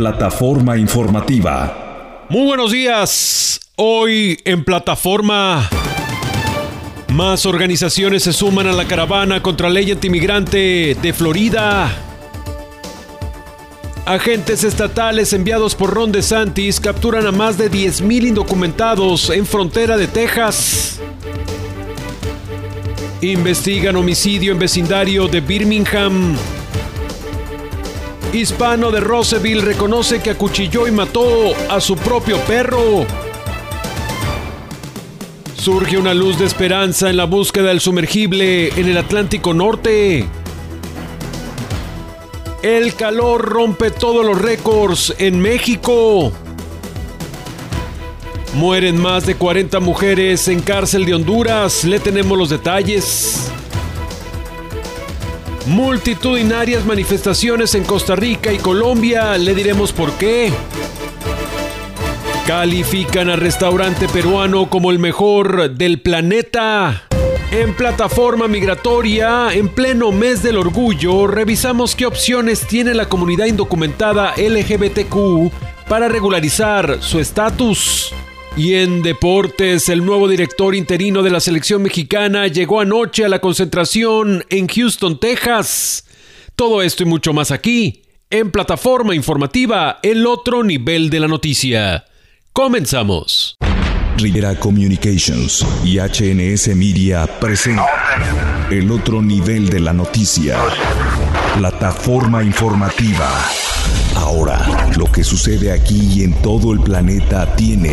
Plataforma informativa. Muy buenos días. Hoy en plataforma... Más organizaciones se suman a la caravana contra ley antimigrante de Florida. Agentes estatales enviados por Ron DeSantis capturan a más de 10.000 indocumentados en frontera de Texas. Investigan homicidio en vecindario de Birmingham. Hispano de Roseville reconoce que acuchilló y mató a su propio perro. Surge una luz de esperanza en la búsqueda del sumergible en el Atlántico Norte. El calor rompe todos los récords en México. Mueren más de 40 mujeres en cárcel de Honduras. Le tenemos los detalles. Multitudinarias manifestaciones en Costa Rica y Colombia. Le diremos por qué. Califican al restaurante peruano como el mejor del planeta. En plataforma migratoria, en pleno mes del orgullo, revisamos qué opciones tiene la comunidad indocumentada LGBTQ para regularizar su estatus. Y en deportes, el nuevo director interino de la selección mexicana llegó anoche a la concentración en Houston, Texas. Todo esto y mucho más aquí, en plataforma informativa, el otro nivel de la noticia. Comenzamos. Rivera Communications y HNS Media presenta el otro nivel de la noticia. Plataforma informativa. Ahora, lo que sucede aquí y en todo el planeta tiene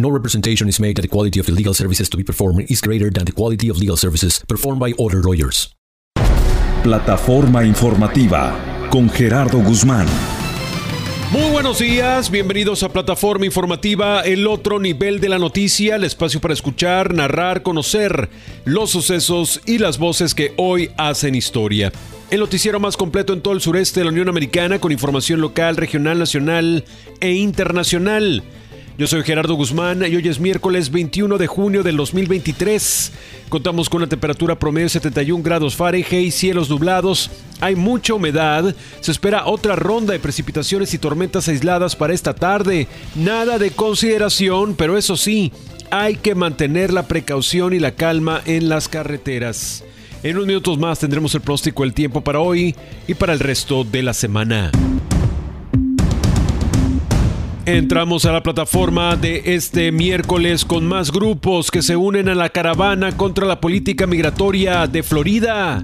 No representation is made that the quality of the legal services to be performed is greater than the quality of legal services performed by other lawyers. Plataforma informativa con Gerardo Guzmán. Muy buenos días, bienvenidos a Plataforma Informativa, el otro nivel de la noticia, el espacio para escuchar, narrar, conocer los sucesos y las voces que hoy hacen historia. El noticiero más completo en todo el sureste de la Unión Americana con información local, regional, nacional e internacional. Yo soy Gerardo Guzmán y hoy es miércoles 21 de junio del 2023. Contamos con una temperatura promedio de 71 grados Fahrenheit, cielos nublados, hay mucha humedad, se espera otra ronda de precipitaciones y tormentas aisladas para esta tarde. Nada de consideración, pero eso sí, hay que mantener la precaución y la calma en las carreteras. En unos minutos más tendremos el próstico del tiempo para hoy y para el resto de la semana. Entramos a la plataforma de este miércoles con más grupos que se unen a la caravana contra la política migratoria de Florida.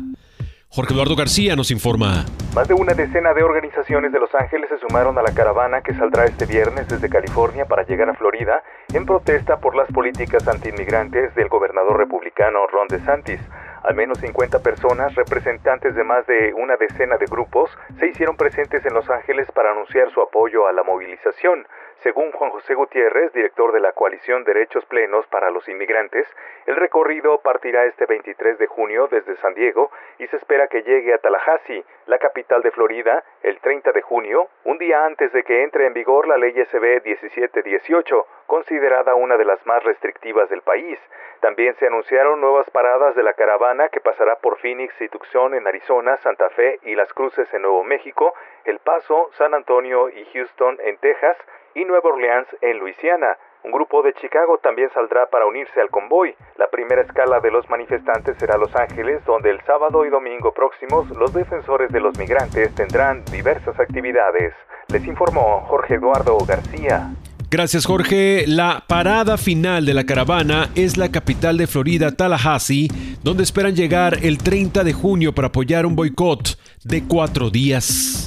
Jorge Eduardo García nos informa. Más de una decena de organizaciones de Los Ángeles se sumaron a la caravana que saldrá este viernes desde California para llegar a Florida en protesta por las políticas antiinmigrantes del gobernador republicano Ron DeSantis. Al menos 50 personas, representantes de más de una decena de grupos, se hicieron presentes en Los Ángeles para anunciar su apoyo a la movilización. Según Juan José Gutiérrez, director de la coalición Derechos Plenos para los Inmigrantes, el recorrido partirá este 23 de junio desde San Diego y se espera que llegue a Tallahassee, la capital de Florida, el 30 de junio, un día antes de que entre en vigor la ley SB 1718, considerada una de las más restrictivas del país. También se anunciaron nuevas paradas de la caravana que pasará por Phoenix y Tucson en Arizona, Santa Fe y Las Cruces en Nuevo México, El Paso, San Antonio y Houston en Texas, y Nueva Orleans en Luisiana. Un grupo de Chicago también saldrá para unirse al convoy. La primera escala de los manifestantes será Los Ángeles, donde el sábado y domingo próximos los defensores de los migrantes tendrán diversas actividades. Les informó Jorge Eduardo García. Gracias Jorge. La parada final de la caravana es la capital de Florida, Tallahassee, donde esperan llegar el 30 de junio para apoyar un boicot de cuatro días.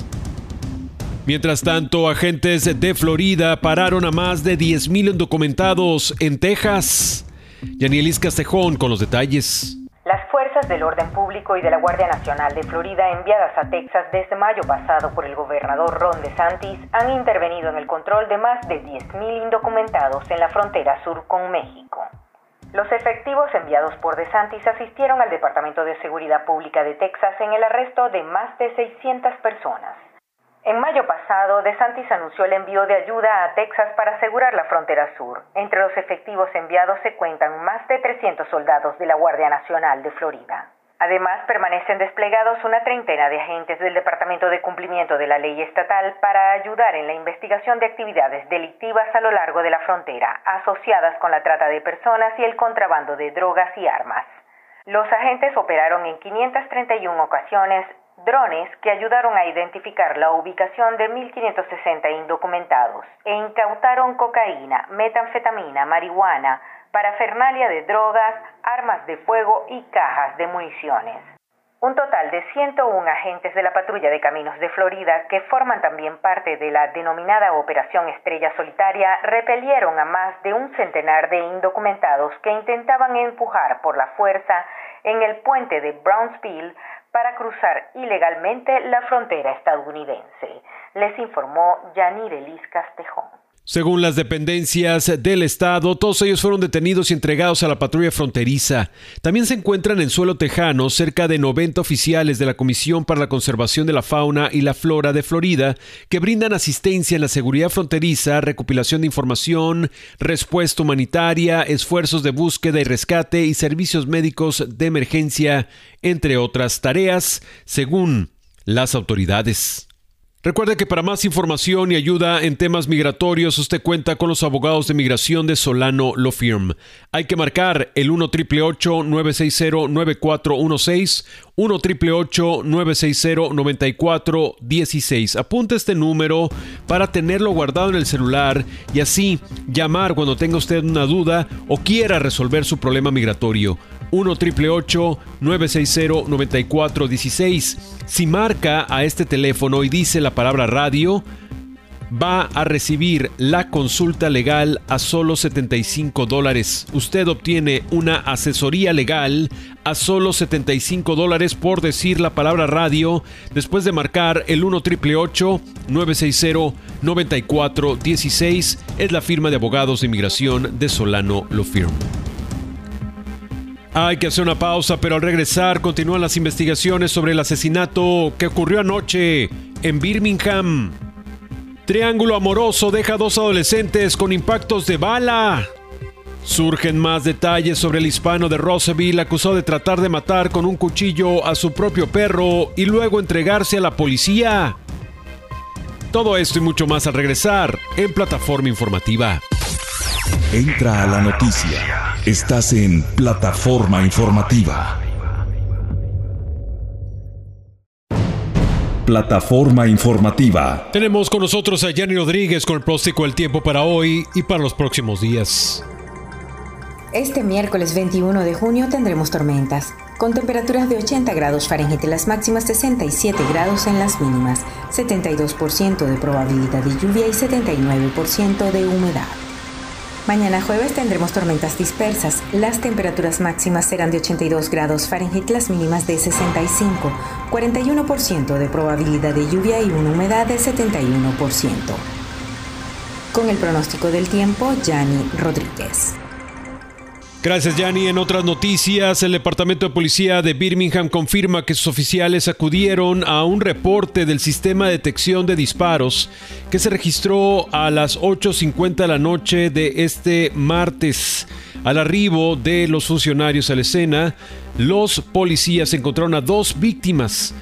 Mientras tanto, agentes de Florida pararon a más de 10.000 indocumentados en Texas. Yanielis Castejón con los detalles. Las fuerzas del orden público y de la Guardia Nacional de Florida enviadas a Texas desde mayo pasado por el gobernador Ron DeSantis han intervenido en el control de más de 10.000 indocumentados en la frontera sur con México. Los efectivos enviados por DeSantis asistieron al Departamento de Seguridad Pública de Texas en el arresto de más de 600 personas. En mayo pasado, DeSantis anunció el envío de ayuda a Texas para asegurar la frontera sur. Entre los efectivos enviados se cuentan más de 300 soldados de la Guardia Nacional de Florida. Además, permanecen desplegados una treintena de agentes del Departamento de Cumplimiento de la Ley Estatal para ayudar en la investigación de actividades delictivas a lo largo de la frontera, asociadas con la trata de personas y el contrabando de drogas y armas. Los agentes operaron en 531 ocasiones drones que ayudaron a identificar la ubicación de 1.560 indocumentados e incautaron cocaína, metanfetamina, marihuana, parafernalia de drogas, armas de fuego y cajas de municiones. Un total de 101 agentes de la patrulla de caminos de Florida, que forman también parte de la denominada Operación Estrella Solitaria, repelieron a más de un centenar de indocumentados que intentaban empujar por la fuerza en el puente de Brownsville para cruzar ilegalmente la frontera estadounidense, les informó Yanir Elis Castejón. Según las dependencias del Estado, todos ellos fueron detenidos y entregados a la patrulla fronteriza. También se encuentran en suelo tejano cerca de 90 oficiales de la Comisión para la Conservación de la Fauna y la Flora de Florida que brindan asistencia en la seguridad fronteriza, recopilación de información, respuesta humanitaria, esfuerzos de búsqueda y rescate y servicios médicos de emergencia, entre otras tareas, según las autoridades. Recuerde que para más información y ayuda en temas migratorios usted cuenta con los abogados de migración de Solano Law Firm. Hay que marcar el 1 960 9416 1 960 9416 Apunte este número para tenerlo guardado en el celular y así llamar cuando tenga usted una duda o quiera resolver su problema migratorio. 1 960 9416 Si marca a este teléfono y dice la palabra radio, va a recibir la consulta legal a solo 75 dólares. Usted obtiene una asesoría legal a solo 75 dólares por decir la palabra radio después de marcar el 1 960 9416 Es la firma de abogados de inmigración de Solano Law Firm. Hay que hacer una pausa, pero al regresar continúan las investigaciones sobre el asesinato que ocurrió anoche en Birmingham. Triángulo amoroso deja dos adolescentes con impactos de bala. Surgen más detalles sobre el hispano de Roseville acusado de tratar de matar con un cuchillo a su propio perro y luego entregarse a la policía. Todo esto y mucho más al regresar en plataforma informativa. Entra a la noticia. Estás en plataforma informativa. Plataforma informativa. Tenemos con nosotros a Yanni Rodríguez con el próstico del tiempo para hoy y para los próximos días. Este miércoles 21 de junio tendremos tormentas, con temperaturas de 80 grados Fahrenheit en las máximas, 67 grados en las mínimas, 72% de probabilidad de lluvia y 79% de humedad. Mañana jueves tendremos tormentas dispersas. Las temperaturas máximas serán de 82 grados Fahrenheit, las mínimas de 65, 41% de probabilidad de lluvia y una humedad de 71%. Con el pronóstico del tiempo, Yanni Rodríguez. Gracias, Yanni. En otras noticias, el Departamento de Policía de Birmingham confirma que sus oficiales acudieron a un reporte del sistema de detección de disparos que se registró a las 8.50 de la noche de este martes. Al arribo de los funcionarios a la escena, los policías encontraron a dos víctimas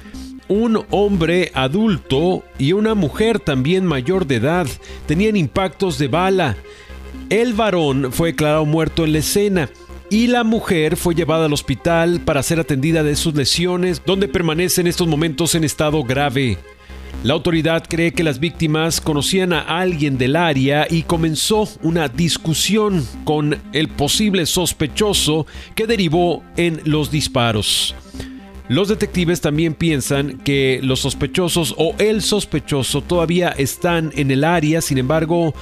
un hombre adulto y una mujer también mayor de edad tenían impactos de bala. El varón fue declarado muerto en la escena y la mujer fue llevada al hospital para ser atendida de sus lesiones, donde permanece en estos momentos en estado grave. La autoridad cree que las víctimas conocían a alguien del área y comenzó una discusión con el posible sospechoso que derivó en los disparos. Los detectives también piensan que los sospechosos o el sospechoso todavía están en el área, sin embargo,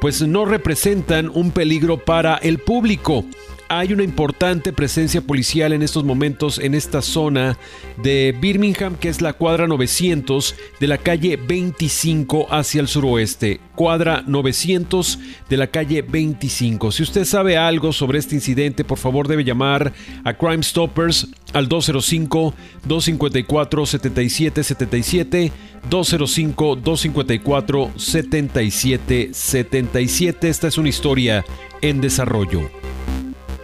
pues no representan un peligro para el público. Hay una importante presencia policial en estos momentos en esta zona de Birmingham, que es la cuadra 900 de la calle 25 hacia el suroeste. Cuadra 900 de la calle 25. Si usted sabe algo sobre este incidente, por favor debe llamar a Crime Stoppers al 205-254-7777, 205-254-7777. Esta es una historia en desarrollo.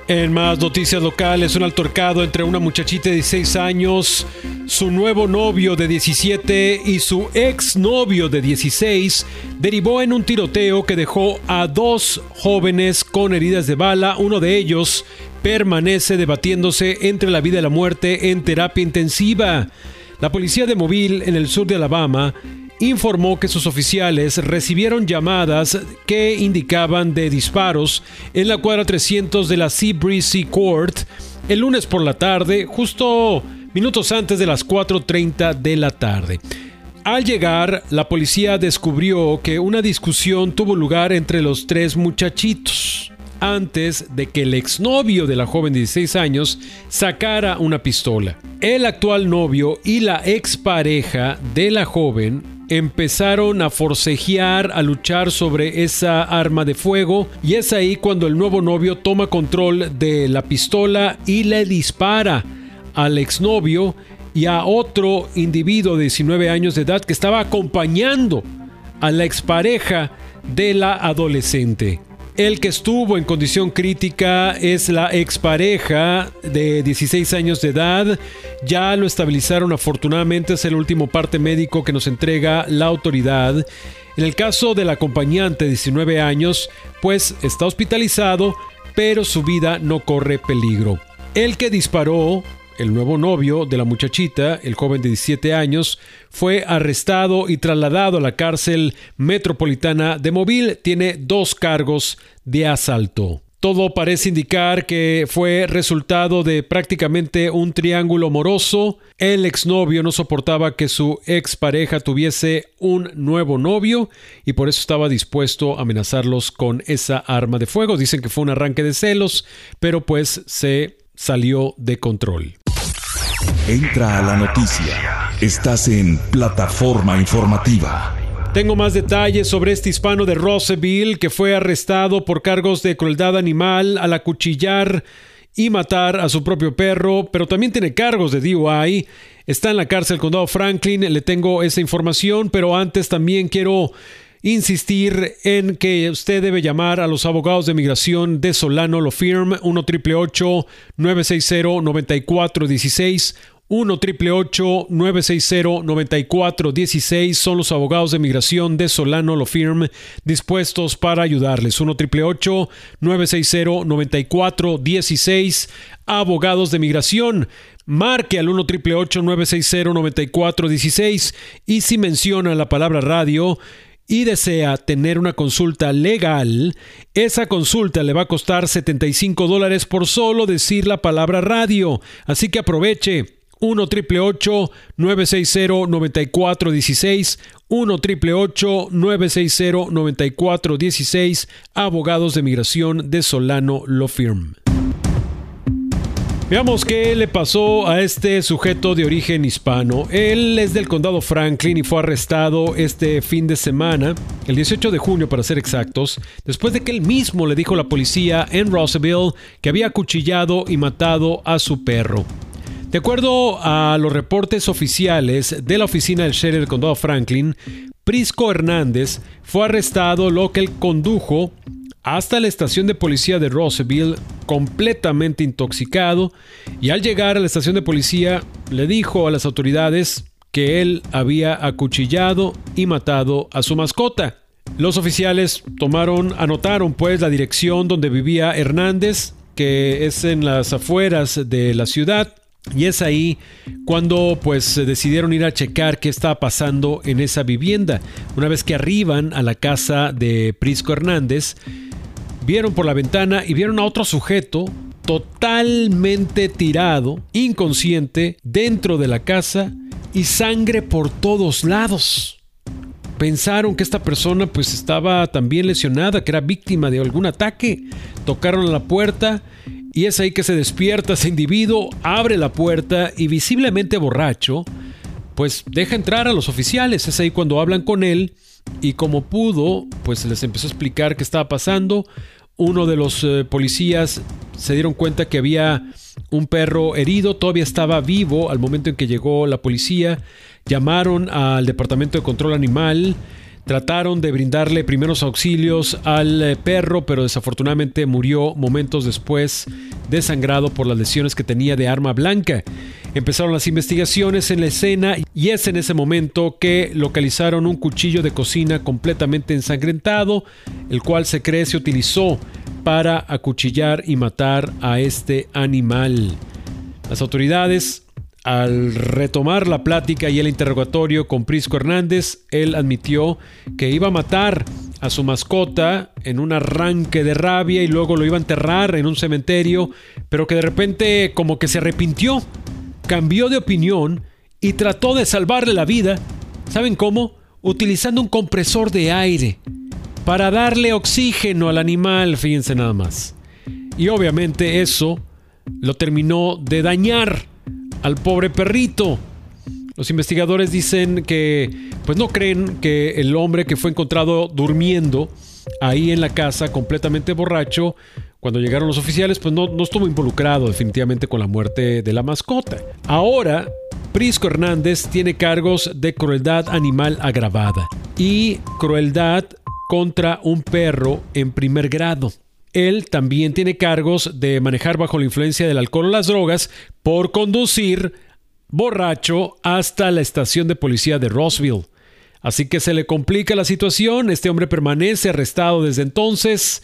En más noticias locales, un altercado entre una muchachita de 16 años, su nuevo novio de 17 y su ex novio de 16 derivó en un tiroteo que dejó a dos jóvenes con heridas de bala. Uno de ellos permanece debatiéndose entre la vida y la muerte en terapia intensiva. La policía de Mobile, en el sur de Alabama, informó que sus oficiales recibieron llamadas que indicaban de disparos en la cuadra 300 de la Seabreeze Court el lunes por la tarde, justo minutos antes de las 4.30 de la tarde. Al llegar, la policía descubrió que una discusión tuvo lugar entre los tres muchachitos antes de que el exnovio de la joven de 16 años sacara una pistola. El actual novio y la expareja de la joven empezaron a forcejear, a luchar sobre esa arma de fuego y es ahí cuando el nuevo novio toma control de la pistola y le dispara al exnovio y a otro individuo de 19 años de edad que estaba acompañando a la expareja de la adolescente. El que estuvo en condición crítica es la expareja de 16 años de edad. Ya lo estabilizaron afortunadamente, es el último parte médico que nos entrega la autoridad. En el caso del acompañante de 19 años, pues está hospitalizado, pero su vida no corre peligro. El que disparó el nuevo novio de la muchachita, el joven de 17 años, fue arrestado y trasladado a la cárcel metropolitana de Mobile. Tiene dos cargos de asalto. Todo parece indicar que fue resultado de prácticamente un triángulo amoroso. El exnovio no soportaba que su expareja tuviese un nuevo novio y por eso estaba dispuesto a amenazarlos con esa arma de fuego. Dicen que fue un arranque de celos, pero pues se salió de control. Entra a la noticia. Estás en plataforma informativa. Tengo más detalles sobre este hispano de Roseville que fue arrestado por cargos de crueldad animal al acuchillar y matar a su propio perro, pero también tiene cargos de DUI. Está en la cárcel condado Franklin, le tengo esa información, pero antes también quiero insistir en que usted debe llamar a los abogados de migración de Solano Lo Firm 1 960 9416 1 888 960 9416 son los abogados de migración de Solano Lo Firm dispuestos para ayudarles. 1 888 960 9416 abogados de migración. Marque al 1 888 960 9416 y si menciona la palabra radio y desea tener una consulta legal, esa consulta le va a costar 75 dólares por solo decir la palabra radio. Así que aproveche. 1 960 9416 1 960 9416 Abogados de Migración de Solano Law Firm. Veamos qué le pasó a este sujeto de origen hispano. Él es del condado Franklin y fue arrestado este fin de semana, el 18 de junio para ser exactos, después de que él mismo le dijo a la policía en Roosevelt que había acuchillado y matado a su perro. De acuerdo a los reportes oficiales de la oficina del sheriff del condado Franklin, Prisco Hernández fue arrestado lo que él condujo hasta la estación de policía de Roseville completamente intoxicado y al llegar a la estación de policía le dijo a las autoridades que él había acuchillado y matado a su mascota. Los oficiales tomaron, anotaron pues la dirección donde vivía Hernández, que es en las afueras de la ciudad, y es ahí cuando pues decidieron ir a checar qué estaba pasando en esa vivienda. Una vez que arriban a la casa de Prisco Hernández, vieron por la ventana y vieron a otro sujeto totalmente tirado, inconsciente, dentro de la casa y sangre por todos lados. Pensaron que esta persona pues estaba también lesionada, que era víctima de algún ataque. Tocaron la puerta y es ahí que se despierta ese individuo, abre la puerta y visiblemente borracho, pues deja entrar a los oficiales. Es ahí cuando hablan con él y como pudo, pues les empezó a explicar qué estaba pasando. Uno de los eh, policías se dieron cuenta que había un perro herido, todavía estaba vivo al momento en que llegó la policía, llamaron al Departamento de Control Animal, trataron de brindarle primeros auxilios al eh, perro, pero desafortunadamente murió momentos después desangrado por las lesiones que tenía de arma blanca. Empezaron las investigaciones en la escena y es en ese momento que localizaron un cuchillo de cocina completamente ensangrentado, el cual se cree se utilizó para acuchillar y matar a este animal. Las autoridades al retomar la plática y el interrogatorio con Prisco Hernández, él admitió que iba a matar a su mascota en un arranque de rabia y luego lo iba a enterrar en un cementerio, pero que de repente como que se arrepintió cambió de opinión y trató de salvarle la vida. ¿Saben cómo? Utilizando un compresor de aire para darle oxígeno al animal, fíjense nada más. Y obviamente eso lo terminó de dañar al pobre perrito. Los investigadores dicen que pues no creen que el hombre que fue encontrado durmiendo ahí en la casa completamente borracho cuando llegaron los oficiales, pues no, no estuvo involucrado definitivamente con la muerte de la mascota. Ahora, Prisco Hernández tiene cargos de crueldad animal agravada y crueldad contra un perro en primer grado. Él también tiene cargos de manejar bajo la influencia del alcohol o las drogas por conducir borracho hasta la estación de policía de Roseville. Así que se le complica la situación, este hombre permanece arrestado desde entonces.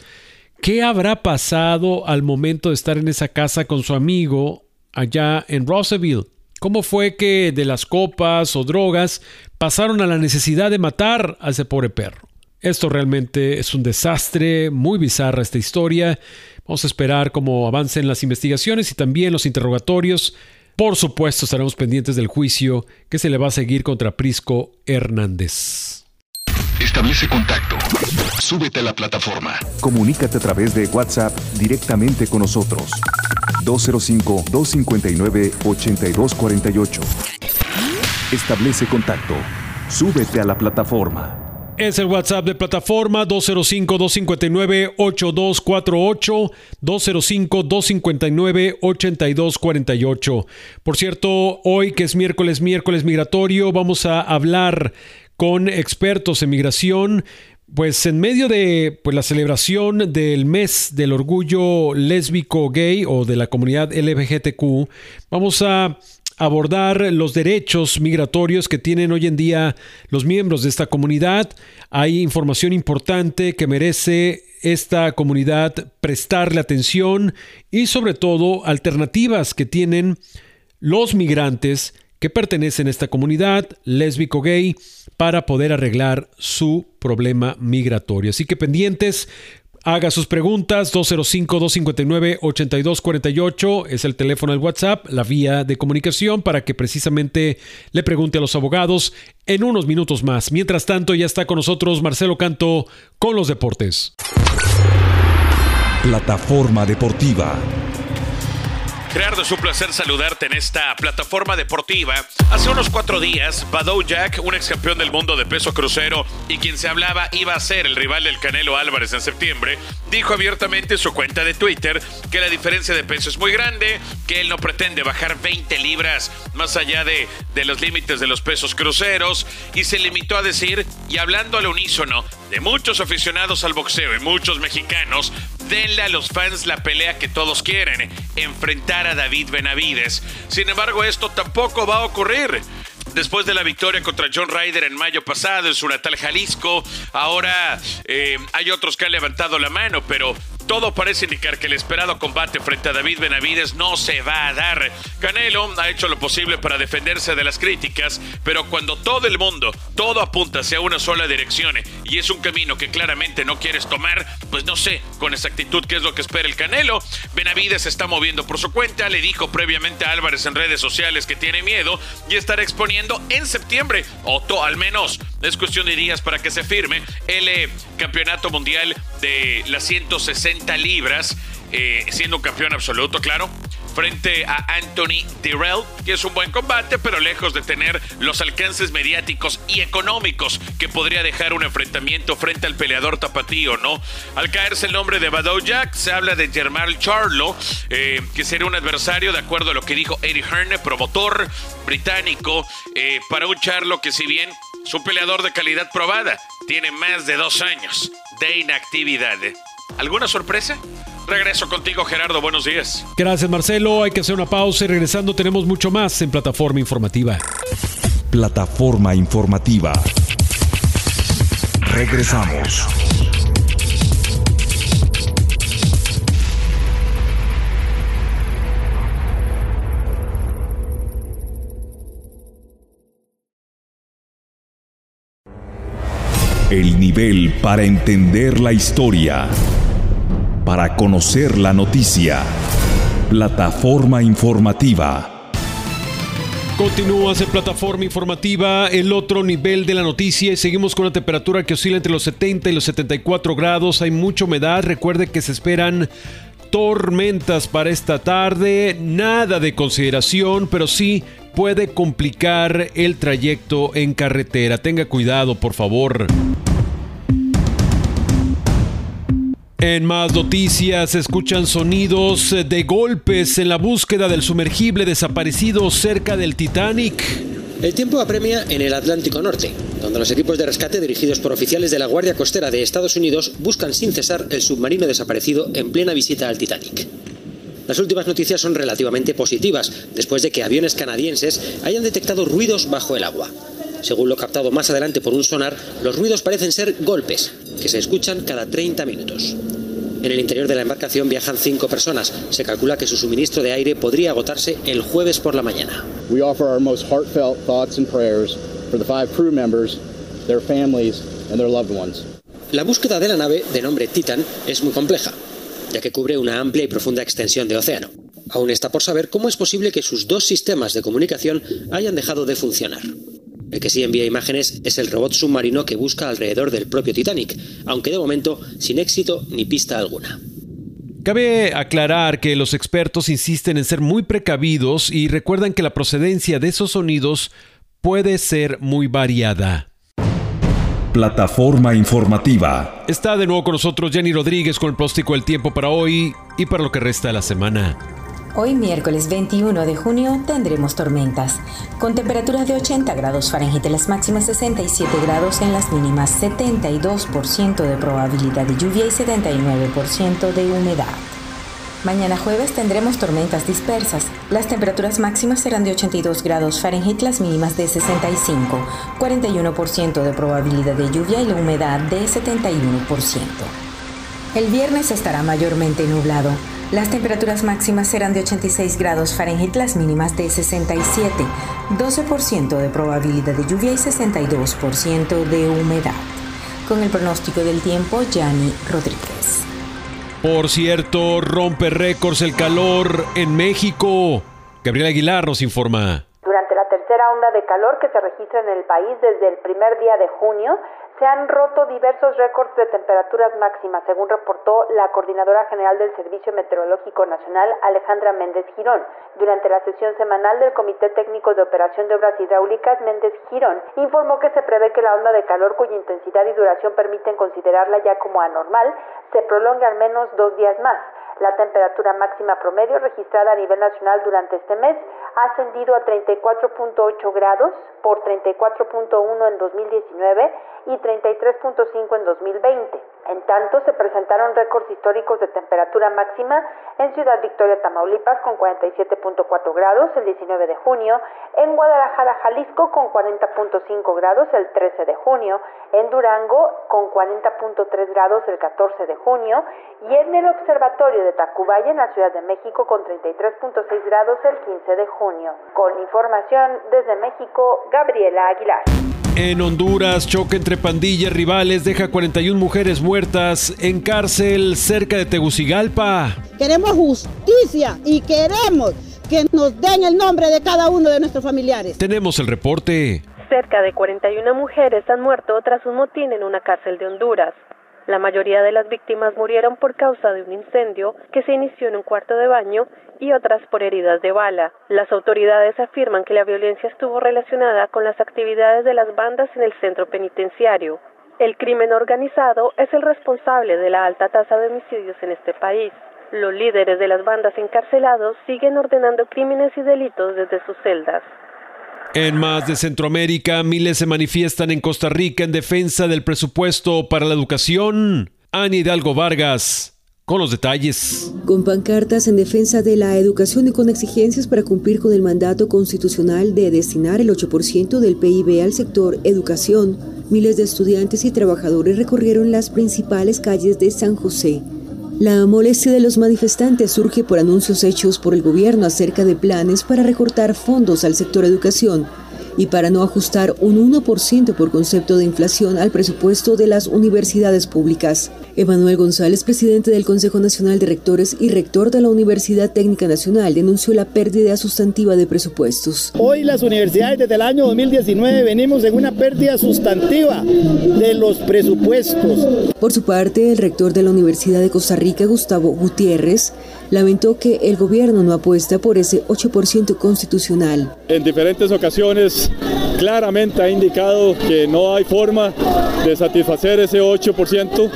¿Qué habrá pasado al momento de estar en esa casa con su amigo allá en Roosevelt? ¿Cómo fue que de las copas o drogas pasaron a la necesidad de matar a ese pobre perro? Esto realmente es un desastre, muy bizarra esta historia. Vamos a esperar cómo avancen las investigaciones y también los interrogatorios. Por supuesto, estaremos pendientes del juicio que se le va a seguir contra Prisco Hernández. Establece contacto. Súbete a la plataforma. Comunícate a través de WhatsApp directamente con nosotros. 205-259-8248. Establece contacto. Súbete a la plataforma. Es el WhatsApp de plataforma 205-259-8248, 205-259-8248. Por cierto, hoy que es miércoles, miércoles migratorio, vamos a hablar con expertos en migración. Pues en medio de pues, la celebración del mes del orgullo lésbico gay o de la comunidad LGBTQ, vamos a abordar los derechos migratorios que tienen hoy en día los miembros de esta comunidad. Hay información importante que merece esta comunidad prestarle atención y sobre todo alternativas que tienen los migrantes que pertenecen a esta comunidad lésbico-gay para poder arreglar su problema migratorio. Así que pendientes, haga sus preguntas, 205-259-8248 es el teléfono del WhatsApp, la vía de comunicación para que precisamente le pregunte a los abogados en unos minutos más. Mientras tanto, ya está con nosotros Marcelo Canto con los deportes. Plataforma Deportiva. Gerardo, es un placer saludarte en esta plataforma deportiva. Hace unos cuatro días, Badou Jack, un ex campeón del mundo de peso crucero y quien se hablaba iba a ser el rival del Canelo Álvarez en septiembre, dijo abiertamente en su cuenta de Twitter que la diferencia de peso es muy grande, que él no pretende bajar 20 libras más allá de, de los límites de los pesos cruceros y se limitó a decir, y hablando al unísono de muchos aficionados al boxeo y muchos mexicanos, denle a los fans la pelea que todos quieren, enfrentar a David Benavides. Sin embargo, esto tampoco va a ocurrir. Después de la victoria contra John Ryder en mayo pasado en su natal Jalisco, ahora eh, hay otros que han levantado la mano, pero todo parece indicar que el esperado combate frente a David Benavides no se va a dar. Canelo ha hecho lo posible para defenderse de las críticas, pero cuando todo el mundo, todo apunta hacia una sola dirección y es un camino que claramente no quieres tomar, pues no sé con exactitud qué es lo que espera el Canelo. Benavides se está moviendo por su cuenta, le dijo previamente a Álvarez en redes sociales que tiene miedo y estará exponiendo en septiembre, o al menos es cuestión de días para que se firme el eh, campeonato mundial de las 160 libras, eh, siendo un campeón absoluto, claro frente a Anthony Dirrell, que es un buen combate, pero lejos de tener los alcances mediáticos y económicos que podría dejar un enfrentamiento frente al peleador tapatío, ¿no? Al caerse el nombre de Badou Jack, se habla de Germán Charlo, eh, que sería un adversario, de acuerdo a lo que dijo Eddie Hearn, promotor británico, para un Charlo que si bien es un peleador de calidad probada. Tiene más de dos años de inactividad. ¿Alguna sorpresa? Regreso contigo, Gerardo. Buenos días. Gracias, Marcelo. Hay que hacer una pausa y regresando tenemos mucho más en Plataforma Informativa. Plataforma Informativa. Regresamos. El nivel para entender la historia. Para conocer la noticia. Plataforma informativa. Continúa en plataforma informativa, el otro nivel de la noticia y seguimos con una temperatura que oscila entre los 70 y los 74 grados. Hay mucha humedad. Recuerde que se esperan tormentas para esta tarde. Nada de consideración, pero sí puede complicar el trayecto en carretera. Tenga cuidado, por favor. En más noticias, se escuchan sonidos de golpes en la búsqueda del sumergible desaparecido cerca del Titanic. El tiempo apremia en el Atlántico Norte, donde los equipos de rescate dirigidos por oficiales de la Guardia Costera de Estados Unidos buscan sin cesar el submarino desaparecido en plena visita al Titanic. Las últimas noticias son relativamente positivas, después de que aviones canadienses hayan detectado ruidos bajo el agua. Según lo captado más adelante por un sonar, los ruidos parecen ser golpes, que se escuchan cada 30 minutos. En el interior de la embarcación viajan cinco personas. Se calcula que su suministro de aire podría agotarse el jueves por la mañana. We offer our most heartfelt thoughts and prayers for the five crew members, their families and their loved ones. La búsqueda de la nave, de nombre Titan, es muy compleja, ya que cubre una amplia y profunda extensión de océano. Aún está por saber cómo es posible que sus dos sistemas de comunicación hayan dejado de funcionar. El que sí envía imágenes es el robot submarino que busca alrededor del propio Titanic, aunque de momento sin éxito ni pista alguna. Cabe aclarar que los expertos insisten en ser muy precavidos y recuerdan que la procedencia de esos sonidos puede ser muy variada. Plataforma informativa. Está de nuevo con nosotros Jenny Rodríguez con el plástico del tiempo para hoy y para lo que resta de la semana. Hoy miércoles 21 de junio tendremos tormentas, con temperaturas de 80 grados Fahrenheit en las máximas 67 grados en las mínimas, 72% de probabilidad de lluvia y 79% de humedad. Mañana jueves tendremos tormentas dispersas. Las temperaturas máximas serán de 82 grados Fahrenheit, las mínimas de 65, 41% de probabilidad de lluvia y la humedad de 71%. El viernes estará mayormente nublado. Las temperaturas máximas serán de 86 grados Fahrenheit, las mínimas de 67, 12% de probabilidad de lluvia y 62% de humedad. Con el pronóstico del tiempo, Yanni Rodríguez. Por cierto, rompe récords el calor en México. Gabriel Aguilar nos informa. Durante la tercera onda de calor que se registra en el país desde el primer día de junio, se han roto diversos récords de temperaturas máximas, según reportó la Coordinadora General del Servicio Meteorológico Nacional, Alejandra Méndez Girón. Durante la sesión semanal del Comité Técnico de Operación de Obras Hidráulicas, Méndez Girón informó que se prevé que la onda de calor cuya intensidad y duración permiten considerarla ya como anormal se prolongue al menos dos días más. La temperatura máxima promedio registrada a nivel nacional durante este mes ha ascendido a 34.8 grados por 34.1 en 2019 y 33.5 en 2020. En tanto, se presentaron récords históricos de temperatura máxima en Ciudad Victoria, Tamaulipas, con 47.4 grados el 19 de junio, en Guadalajara, Jalisco, con 40.5 grados el 13 de junio, en Durango, con 40.3 grados el 14 de junio, y en el Observatorio de Tacubaya, en la Ciudad de México, con 33.6 grados el 15 de junio. Con información desde México, Gabriela Aguilar. En Honduras, choque entre pandillas rivales deja 41 mujeres muertas en cárcel cerca de Tegucigalpa. Queremos justicia y queremos que nos den el nombre de cada uno de nuestros familiares. Tenemos el reporte. Cerca de 41 mujeres han muerto tras un motín en una cárcel de Honduras. La mayoría de las víctimas murieron por causa de un incendio que se inició en un cuarto de baño y otras por heridas de bala. Las autoridades afirman que la violencia estuvo relacionada con las actividades de las bandas en el centro penitenciario. El crimen organizado es el responsable de la alta tasa de homicidios en este país. Los líderes de las bandas encarcelados siguen ordenando crímenes y delitos desde sus celdas. En más de Centroamérica, miles se manifiestan en Costa Rica en defensa del presupuesto para la educación. Ani Hidalgo Vargas, con los detalles. Con pancartas en defensa de la educación y con exigencias para cumplir con el mandato constitucional de destinar el 8% del PIB al sector educación, miles de estudiantes y trabajadores recorrieron las principales calles de San José. La molestia de los manifestantes surge por anuncios hechos por el gobierno acerca de planes para recortar fondos al sector educación y para no ajustar un 1% por concepto de inflación al presupuesto de las universidades públicas. Emanuel González, presidente del Consejo Nacional de Rectores y rector de la Universidad Técnica Nacional, denunció la pérdida sustantiva de presupuestos. Hoy las universidades desde el año 2019 venimos en una pérdida sustantiva de los presupuestos. Por su parte, el rector de la Universidad de Costa Rica, Gustavo Gutiérrez, lamentó que el gobierno no apuesta por ese 8% constitucional. En diferentes ocasiones claramente ha indicado que no hay forma de satisfacer ese 8%.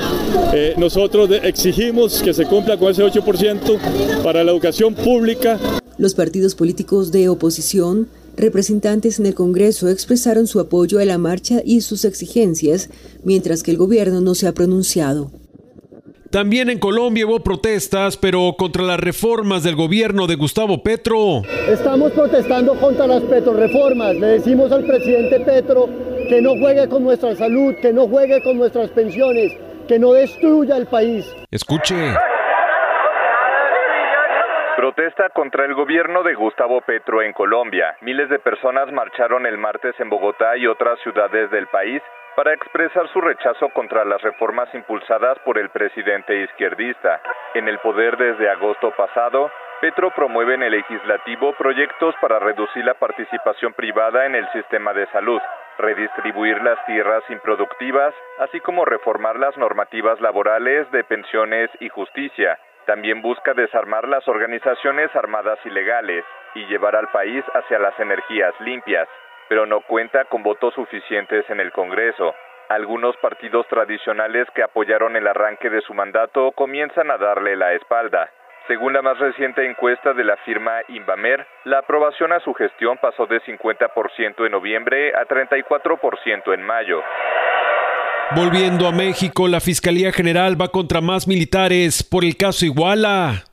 Eh, nosotros exigimos que se cumpla con ese 8% para la educación pública. Los partidos políticos de oposición representantes en el Congreso expresaron su apoyo a la marcha y sus exigencias, mientras que el gobierno no se ha pronunciado. También en Colombia hubo protestas, pero contra las reformas del gobierno de Gustavo Petro. Estamos protestando contra las petroreformas. Le decimos al presidente Petro que no juegue con nuestra salud, que no juegue con nuestras pensiones, que no destruya el país. Escuche. Protesta contra el gobierno de Gustavo Petro en Colombia. Miles de personas marcharon el martes en Bogotá y otras ciudades del país para expresar su rechazo contra las reformas impulsadas por el presidente izquierdista. En el poder desde agosto pasado, Petro promueve en el legislativo proyectos para reducir la participación privada en el sistema de salud, redistribuir las tierras improductivas, así como reformar las normativas laborales de pensiones y justicia. También busca desarmar las organizaciones armadas ilegales y llevar al país hacia las energías limpias pero no cuenta con votos suficientes en el Congreso. Algunos partidos tradicionales que apoyaron el arranque de su mandato comienzan a darle la espalda. Según la más reciente encuesta de la firma Invamer, la aprobación a su gestión pasó de 50% en noviembre a 34% en mayo. Volviendo a México, la Fiscalía General va contra más militares por el caso Iguala.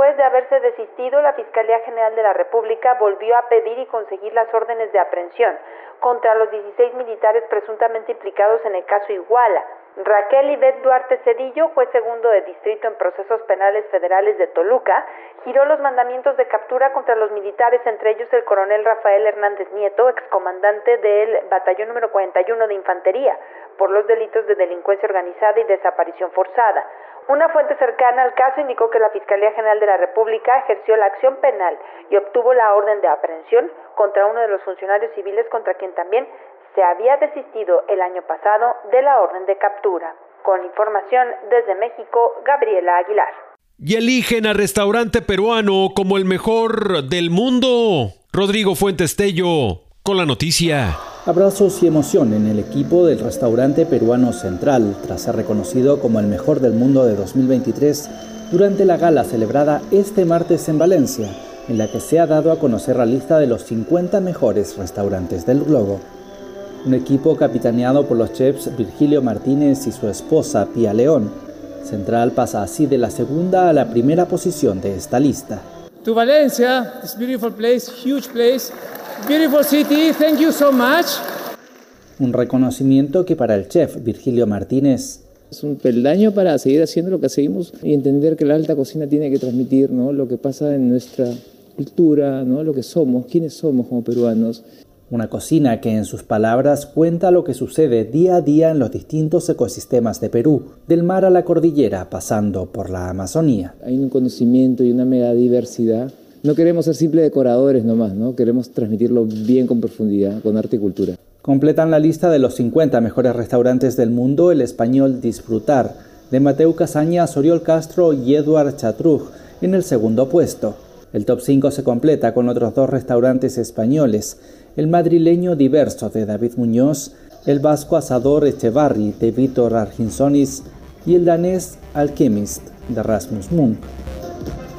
Después de haberse desistido, la Fiscalía General de la República volvió a pedir y conseguir las órdenes de aprehensión contra los 16 militares presuntamente implicados en el caso Iguala. Raquel Ivette Duarte Cedillo, juez segundo de distrito en procesos penales federales de Toluca, giró los mandamientos de captura contra los militares, entre ellos el coronel Rafael Hernández Nieto, excomandante del batallón número 41 de infantería, por los delitos de delincuencia organizada y desaparición forzada. Una fuente cercana al caso indicó que la Fiscalía General de la República ejerció la acción penal y obtuvo la orden de aprehensión contra uno de los funcionarios civiles contra quien también se había desistido el año pasado de la orden de captura. Con información desde México, Gabriela Aguilar. Y eligen al restaurante peruano como el mejor del mundo. Rodrigo Fuentes Tello, con la noticia. Abrazos y emoción en el equipo del restaurante peruano Central, tras ser reconocido como el mejor del mundo de 2023 durante la gala celebrada este martes en Valencia, en la que se ha dado a conocer la lista de los 50 mejores restaurantes del globo. Un equipo capitaneado por los chefs Virgilio Martínez y su esposa Pia León. Central pasa así de la segunda a la primera posición de esta lista. To Valencia, this beautiful place, huge place, beautiful city, thank you so much. Un reconocimiento que para el chef Virgilio Martínez es un peldaño para seguir haciendo lo que seguimos y entender que la alta cocina tiene que transmitir ¿no? lo que pasa en nuestra cultura, ¿no? lo que somos, quiénes somos como peruanos. Una cocina que en sus palabras cuenta lo que sucede día a día en los distintos ecosistemas de Perú, del mar a la cordillera, pasando por la Amazonía. Hay un conocimiento y una mega diversidad. No queremos ser simples decoradores nomás, ¿no? Queremos transmitirlo bien con profundidad, con arte y cultura. Completan la lista de los 50 mejores restaurantes del mundo el español Disfrutar, de Mateo Casañas, Oriol Castro y Eduard Chatruj, en el segundo puesto. El top 5 se completa con otros dos restaurantes españoles, el madrileño Diverso de David Muñoz, el vasco Asador Echevarri de Víctor Arginsonis y el danés Alchemist de Rasmus Munk.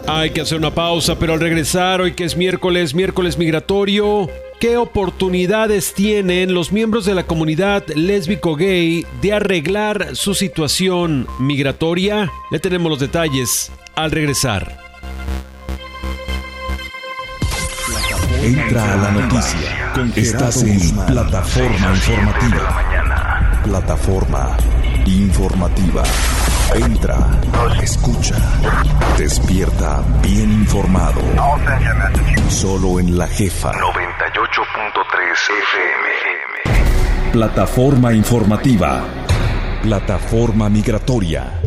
Hay que hacer una pausa, pero al regresar, hoy que es miércoles, miércoles migratorio, ¿qué oportunidades tienen los miembros de la comunidad lésbico-gay de arreglar su situación migratoria? Le tenemos los detalles al regresar. Entra a la noticia. Estás en plataforma informativa. Plataforma informativa. Entra, escucha, despierta bien informado. Solo en la jefa. 98.3 FM. Plataforma informativa. Plataforma migratoria.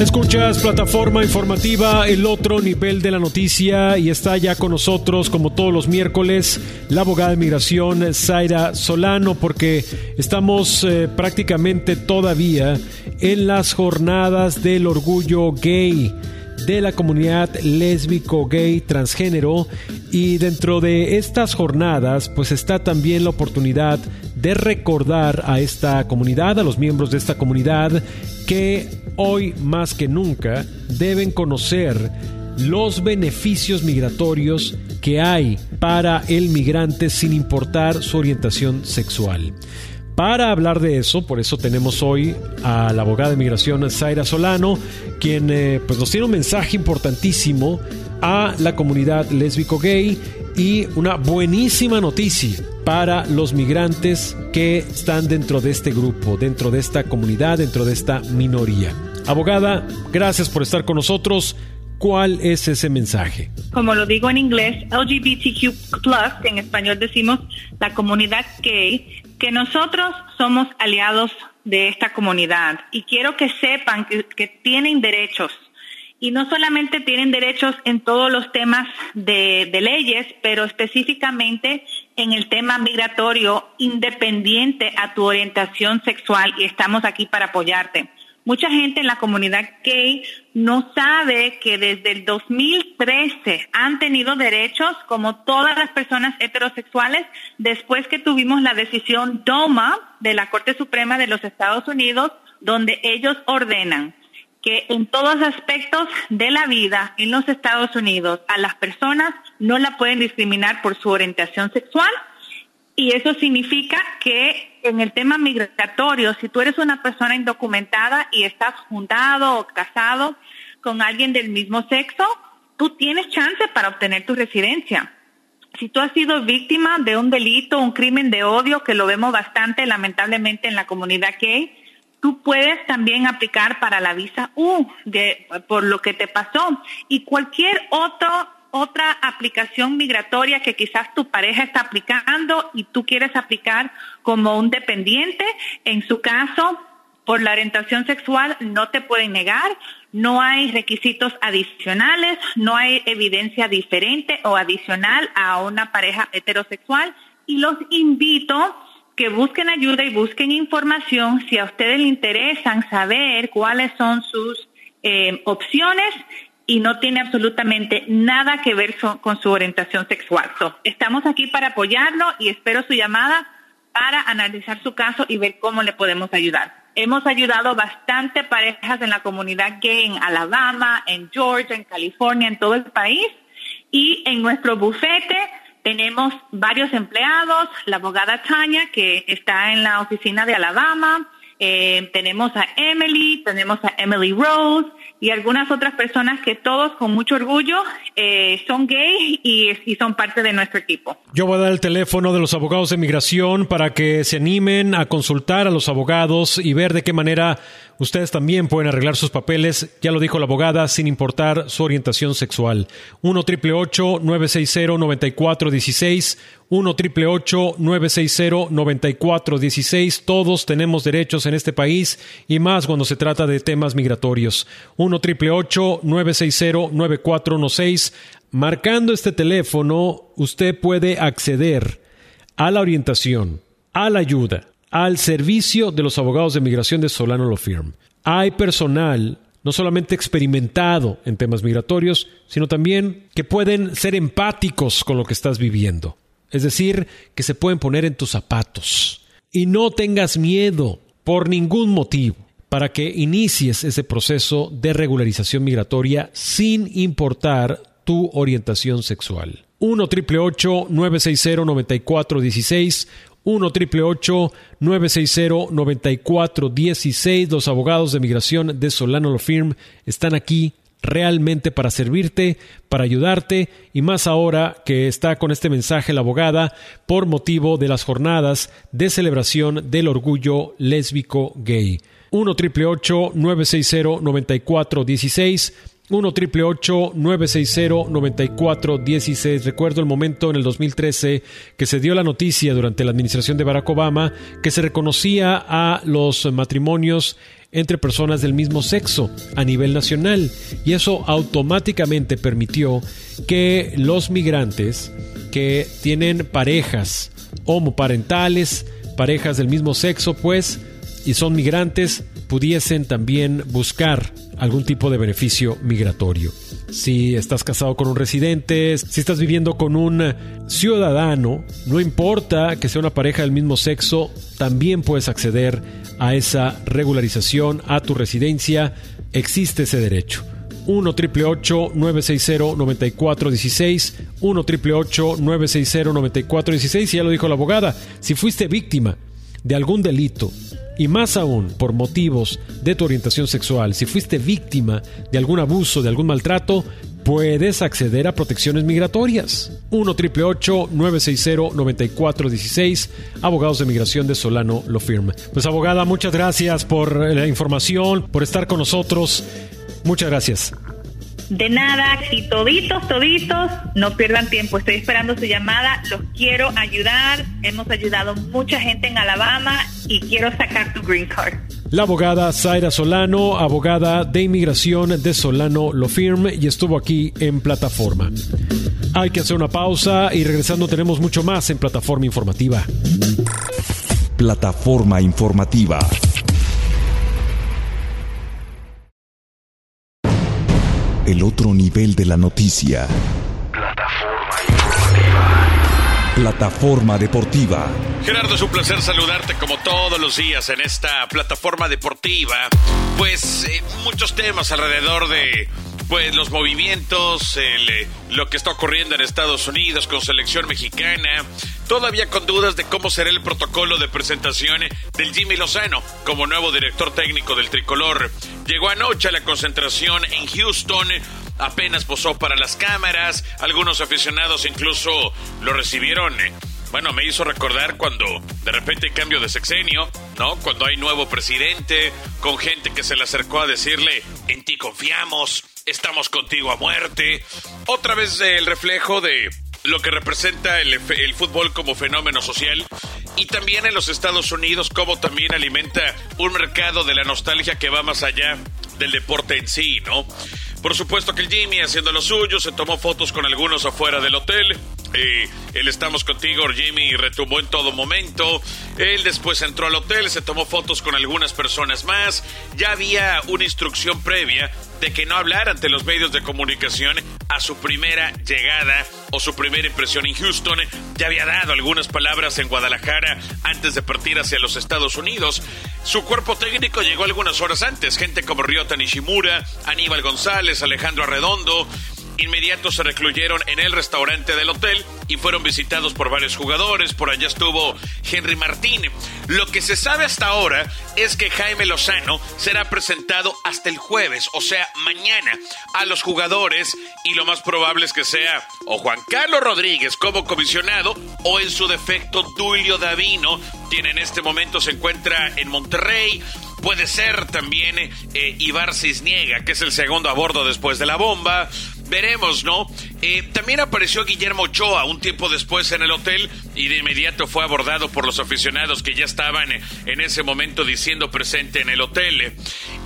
Escuchas plataforma informativa El otro nivel de la noticia y está ya con nosotros como todos los miércoles la abogada de migración Zaira Solano porque estamos eh, prácticamente todavía en las jornadas del orgullo gay de la comunidad lésbico, gay, transgénero y dentro de estas jornadas pues está también la oportunidad de recordar a esta comunidad, a los miembros de esta comunidad que hoy más que nunca deben conocer los beneficios migratorios que hay para el migrante sin importar su orientación sexual. Para hablar de eso, por eso tenemos hoy a la abogada de migración Zaira Solano, quien eh, pues nos tiene un mensaje importantísimo a la comunidad lésbico gay y una buenísima noticia para los migrantes que están dentro de este grupo, dentro de esta comunidad, dentro de esta minoría. Abogada, gracias por estar con nosotros. ¿Cuál es ese mensaje? Como lo digo en inglés, LGBTQ, en español decimos la comunidad gay, que nosotros somos aliados de esta comunidad y quiero que sepan que, tienen derechos y no solamente tienen derechos en todos los temas de, de, leyes, pero específicamente en el tema migratorio independiente a tu orientación sexual y estamos aquí para apoyarte. Mucha gente en la comunidad gay no sabe que desde el 2013 han tenido derechos como todas las personas heterosexuales después que tuvimos la decisión DOMA de la Corte Suprema de los Estados Unidos donde ellos ordenan que en todos aspectos de la vida en los Estados Unidos a las personas no la pueden discriminar por su orientación sexual. Y eso significa que en el tema migratorio, si tú eres una persona indocumentada y estás juntado o casado con alguien del mismo sexo, tú tienes chance para obtener tu residencia. Si tú has sido víctima de un delito, un crimen de odio, que lo vemos bastante lamentablemente en la comunidad gay, tú puedes también aplicar para la visa U de, por lo que te pasó y cualquier otro otra aplicación migratoria que quizás tu pareja está aplicando y tú quieres aplicar como un dependiente, en su caso, por la orientación sexual no te pueden negar, no hay requisitos adicionales, no hay evidencia diferente o adicional a una pareja heterosexual. Y los invito que busquen ayuda y busquen información. Si a ustedes les interesan saber cuáles son sus eh, opciones y no tiene absolutamente nada que ver con su orientación sexual. estamos aquí para apoyarlo y espero su llamada para analizar su caso y ver cómo le podemos ayudar. Hemos ayudado bastante parejas en la comunidad gay en Alabama, en Georgia, en California, en todo el país. Y en nuestro bufete tenemos varios empleados, la abogada Tanya, que está en la oficina de Alabama, eh, tenemos a Emily, tenemos a Emily Rose, y algunas otras personas que todos con mucho orgullo eh, son gay y, y, son parte de nuestro equipo. Yo voy a dar el teléfono de los abogados de migración para que se animen a consultar a los abogados y ver de qué manera Ustedes también pueden arreglar sus papeles, ya lo dijo la abogada, sin importar su orientación sexual. 1 960 9416 1 960 9416 Todos tenemos derechos en este país y más cuando se trata de temas migratorios. 1 960 9416 Marcando este teléfono, usted puede acceder a la orientación, a la ayuda al servicio de los abogados de migración de Solano Law Firm. Hay personal no solamente experimentado en temas migratorios, sino también que pueden ser empáticos con lo que estás viviendo. Es decir, que se pueden poner en tus zapatos. Y no tengas miedo por ningún motivo para que inicies ese proceso de regularización migratoria sin importar tu orientación sexual. 1 960 9416 1 960 9416 Los abogados de migración de Solano Law Firm están aquí realmente para servirte, para ayudarte y más ahora que está con este mensaje la abogada por motivo de las jornadas de celebración del orgullo lésbico gay. 1 960 9416 1 960 9416 Recuerdo el momento en el 2013 que se dio la noticia durante la administración de Barack Obama que se reconocía a los matrimonios entre personas del mismo sexo a nivel nacional y eso automáticamente permitió que los migrantes que tienen parejas homoparentales, parejas del mismo sexo, pues, y son migrantes, pudiesen también buscar algún tipo de beneficio migratorio. Si estás casado con un residente, si estás viviendo con un ciudadano, no importa que sea una pareja del mismo sexo, también puedes acceder a esa regularización, a tu residencia, existe ese derecho. 1 960 9416 1 960 9416 y ya lo dijo la abogada, si fuiste víctima de algún delito y más aún por motivos de tu orientación sexual, si fuiste víctima de algún abuso, de algún maltrato, puedes acceder a protecciones migratorias. 1 960 9416 Abogados de Migración de Solano lo firma. Pues abogada, muchas gracias por la información, por estar con nosotros. Muchas gracias. De nada, y toditos, toditos, no pierdan tiempo. Estoy esperando su llamada. Los quiero ayudar. Hemos ayudado mucha gente en Alabama y quiero sacar tu green card. La abogada Zaira Solano, abogada de inmigración de Solano Lo Firm, y estuvo aquí en plataforma. Hay que hacer una pausa y regresando tenemos mucho más en plataforma informativa. Plataforma informativa. El otro nivel de la noticia. Plataforma deportiva. Plataforma deportiva. Gerardo, es un placer saludarte como todos los días en esta plataforma deportiva. Pues eh, muchos temas alrededor de pues los movimientos, eh, lo que está ocurriendo en Estados Unidos con selección mexicana, todavía con dudas de cómo será el protocolo de presentación del Jimmy Lozano como nuevo director técnico del tricolor. Llegó anoche a la concentración en Houston, apenas posó para las cámaras, algunos aficionados incluso lo recibieron. Bueno, me hizo recordar cuando de repente hay cambio de sexenio, ¿no? Cuando hay nuevo presidente, con gente que se le acercó a decirle, en ti confiamos, estamos contigo a muerte. Otra vez el reflejo de lo que representa el, fútbol como fenómeno social y también en los Estados Unidos, como también alimenta un mercado de la nostalgia que va más allá del deporte en sí, ¿no? Por supuesto que el Jimmy, haciendo lo suyo, se tomó fotos con algunos afuera del hotel. Eh, él estamos contigo, Jimmy, retumbó en todo momento. Él después entró al hotel, se tomó fotos con algunas personas más. Ya había una instrucción previa de que no hablara ante los medios de comunicación a su primera llegada o su primera impresión en Houston. Ya había dado algunas palabras en Guadalajara antes de partir hacia los Estados Unidos. Su cuerpo técnico llegó algunas horas antes, gente como Ryota Nishimura, Aníbal González, Alejandro Arredondo, inmediato se recluyeron en el restaurante del hotel y fueron visitados por varios jugadores. Por allá estuvo Henry Martín. Lo que se sabe hasta ahora es que Jaime Lozano será presentado hasta el jueves, o sea, mañana, a los jugadores y lo más probable es que sea o Juan Carlos Rodríguez como comisionado o en su defecto Tulio Davino, quien en este momento se encuentra en Monterrey. Puede ser también eh, Ibar Cisniega, que es el segundo a bordo después de la bomba. Veremos, ¿no? Eh, también apareció Guillermo Ochoa un tiempo después en el hotel y de inmediato fue abordado por los aficionados que ya estaban en ese momento diciendo presente en el hotel.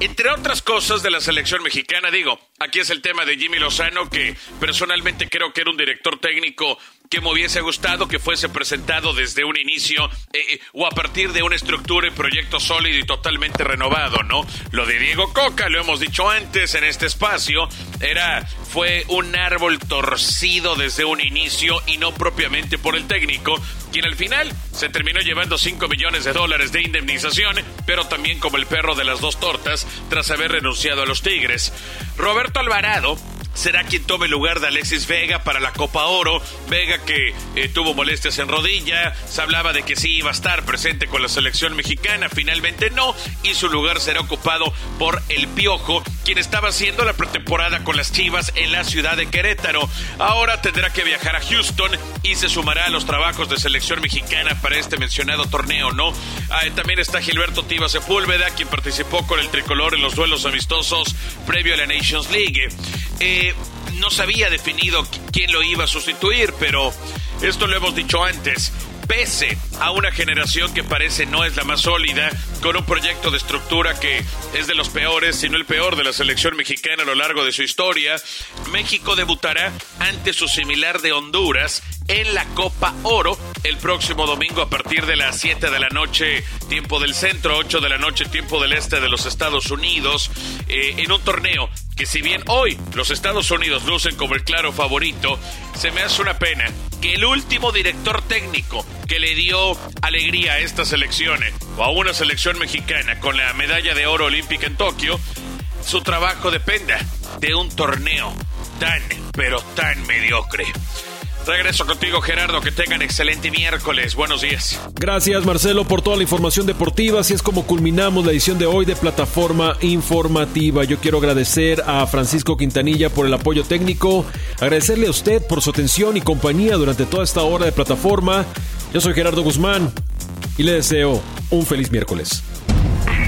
Entre otras cosas de la selección mexicana, digo, aquí es el tema de Jimmy Lozano, que personalmente creo que era un director técnico que me hubiese gustado que fuese presentado desde un inicio eh, eh, o a partir de una estructura y proyecto sólido y totalmente renovado, ¿no? Lo de Diego Coca, lo hemos dicho antes en este espacio, era fue un árbol torcido desde un inicio y no propiamente por el técnico, quien al final se terminó llevando 5 millones de dólares de indemnización, pero también como el perro de las dos tortas tras haber renunciado a los Tigres. Roberto Alvarado será quien tome lugar de Alexis Vega para la Copa Oro. Vega que eh, tuvo molestias en rodilla, se hablaba de que sí iba a estar presente con la selección mexicana, finalmente no, y su lugar será ocupado por el Piojo, quien estaba haciendo la pretemporada con las Chivas en la ciudad de Querétaro. Ahora tendrá que viajar a Houston y se sumará a los trabajos de selección mexicana para este mencionado torneo, ¿no? Ah, también está Gilberto Tiva Sepúlveda, quien participó con el tricolor en los duelos amistosos previo a la Nations League. Eh, no se había definido quién lo iba a sustituir, pero esto lo hemos dicho antes. Pese a una generación que parece no es la más sólida, con un proyecto de estructura que es de los peores, si no el peor de la selección mexicana a lo largo de su historia, México debutará ante su similar de Honduras en la Copa Oro el próximo domingo a partir de las 7 de la noche, tiempo del centro, 8 de la noche, tiempo del este de los Estados Unidos, eh, en un torneo si bien hoy los Estados Unidos lucen como el claro favorito, se me hace una pena que el último director técnico que le dio alegría a estas selecciones o a una selección mexicana con la medalla de oro olímpica en Tokio, su trabajo dependa de un torneo tan, pero tan mediocre. Regreso contigo, Gerardo. Que tengan excelente miércoles. Buenos días. Gracias, Marcelo, por toda la información deportiva. Así es como culminamos la edición de hoy de Plataforma Informativa. Yo quiero agradecer a Francisco Quintanilla por el apoyo técnico. Agradecerle a usted por su atención y compañía durante toda esta hora de plataforma. Yo soy Gerardo Guzmán y le deseo un feliz miércoles.